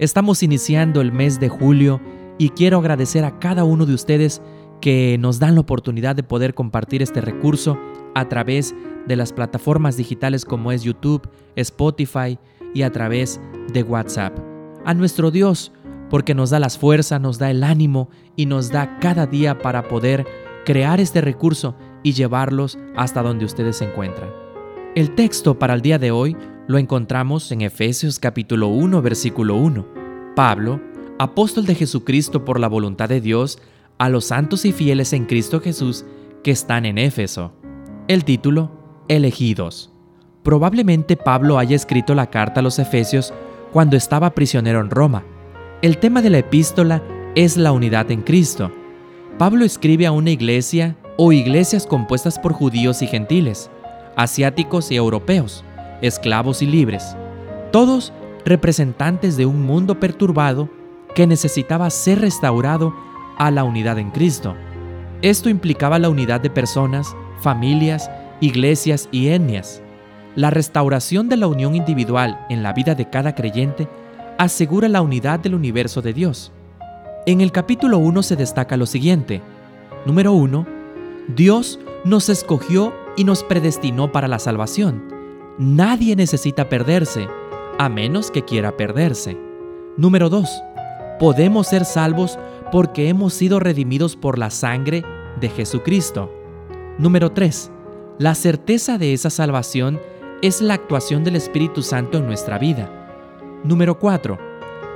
Estamos iniciando el mes de julio y quiero agradecer a cada uno de ustedes que nos dan la oportunidad de poder compartir este recurso a través de las plataformas digitales como es YouTube, Spotify y a través de WhatsApp. A nuestro Dios, porque nos da las fuerzas, nos da el ánimo y nos da cada día para poder crear este recurso y llevarlos hasta donde ustedes se encuentran. El texto para el día de hoy lo encontramos en Efesios capítulo 1 versículo 1. Pablo, apóstol de Jesucristo por la voluntad de Dios, a los santos y fieles en Cristo Jesús que están en Éfeso. El título, Elegidos. Probablemente Pablo haya escrito la carta a los Efesios cuando estaba prisionero en Roma. El tema de la epístola es la unidad en Cristo. Pablo escribe a una iglesia o iglesias compuestas por judíos y gentiles, asiáticos y europeos esclavos y libres, todos representantes de un mundo perturbado que necesitaba ser restaurado a la unidad en Cristo. Esto implicaba la unidad de personas, familias, iglesias y etnias. La restauración de la unión individual en la vida de cada creyente asegura la unidad del universo de Dios. En el capítulo 1 se destaca lo siguiente. Número 1. Dios nos escogió y nos predestinó para la salvación. Nadie necesita perderse, a menos que quiera perderse. Número 2. Podemos ser salvos porque hemos sido redimidos por la sangre de Jesucristo. Número 3. La certeza de esa salvación es la actuación del Espíritu Santo en nuestra vida. Número 4.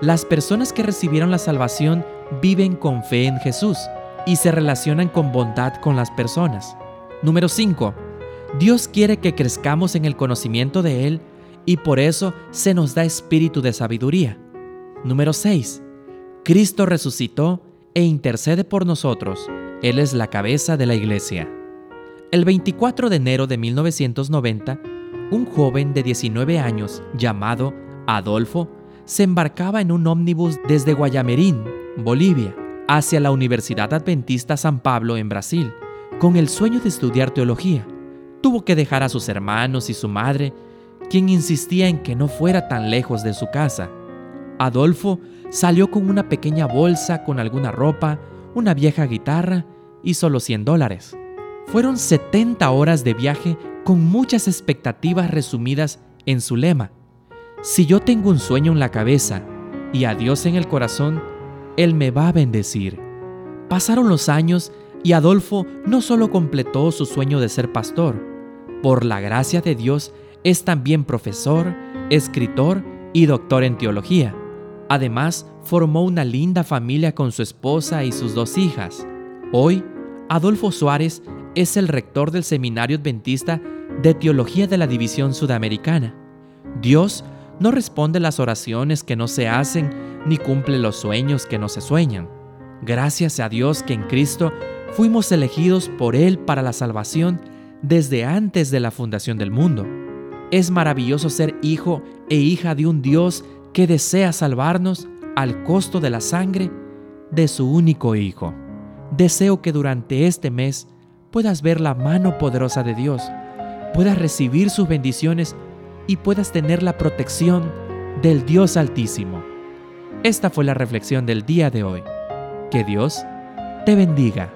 Las personas que recibieron la salvación viven con fe en Jesús y se relacionan con bondad con las personas. Número 5. Dios quiere que crezcamos en el conocimiento de Él y por eso se nos da espíritu de sabiduría. Número 6. Cristo resucitó e intercede por nosotros. Él es la cabeza de la iglesia. El 24 de enero de 1990, un joven de 19 años llamado Adolfo se embarcaba en un ómnibus desde Guayamerín, Bolivia, hacia la Universidad Adventista San Pablo en Brasil, con el sueño de estudiar teología tuvo que dejar a sus hermanos y su madre, quien insistía en que no fuera tan lejos de su casa. Adolfo salió con una pequeña bolsa con alguna ropa, una vieja guitarra y solo 100 dólares. Fueron 70 horas de viaje con muchas expectativas resumidas en su lema. Si yo tengo un sueño en la cabeza y a Dios en el corazón, Él me va a bendecir. Pasaron los años y Adolfo no solo completó su sueño de ser pastor, por la gracia de Dios, es también profesor, escritor y doctor en teología. Además, formó una linda familia con su esposa y sus dos hijas. Hoy, Adolfo Suárez es el rector del Seminario Adventista de Teología de la División Sudamericana. Dios no responde las oraciones que no se hacen ni cumple los sueños que no se sueñan. Gracias a Dios que en Cristo fuimos elegidos por Él para la salvación desde antes de la fundación del mundo. Es maravilloso ser hijo e hija de un Dios que desea salvarnos al costo de la sangre de su único Hijo. Deseo que durante este mes puedas ver la mano poderosa de Dios, puedas recibir sus bendiciones y puedas tener la protección del Dios Altísimo. Esta fue la reflexión del día de hoy. Que Dios te bendiga.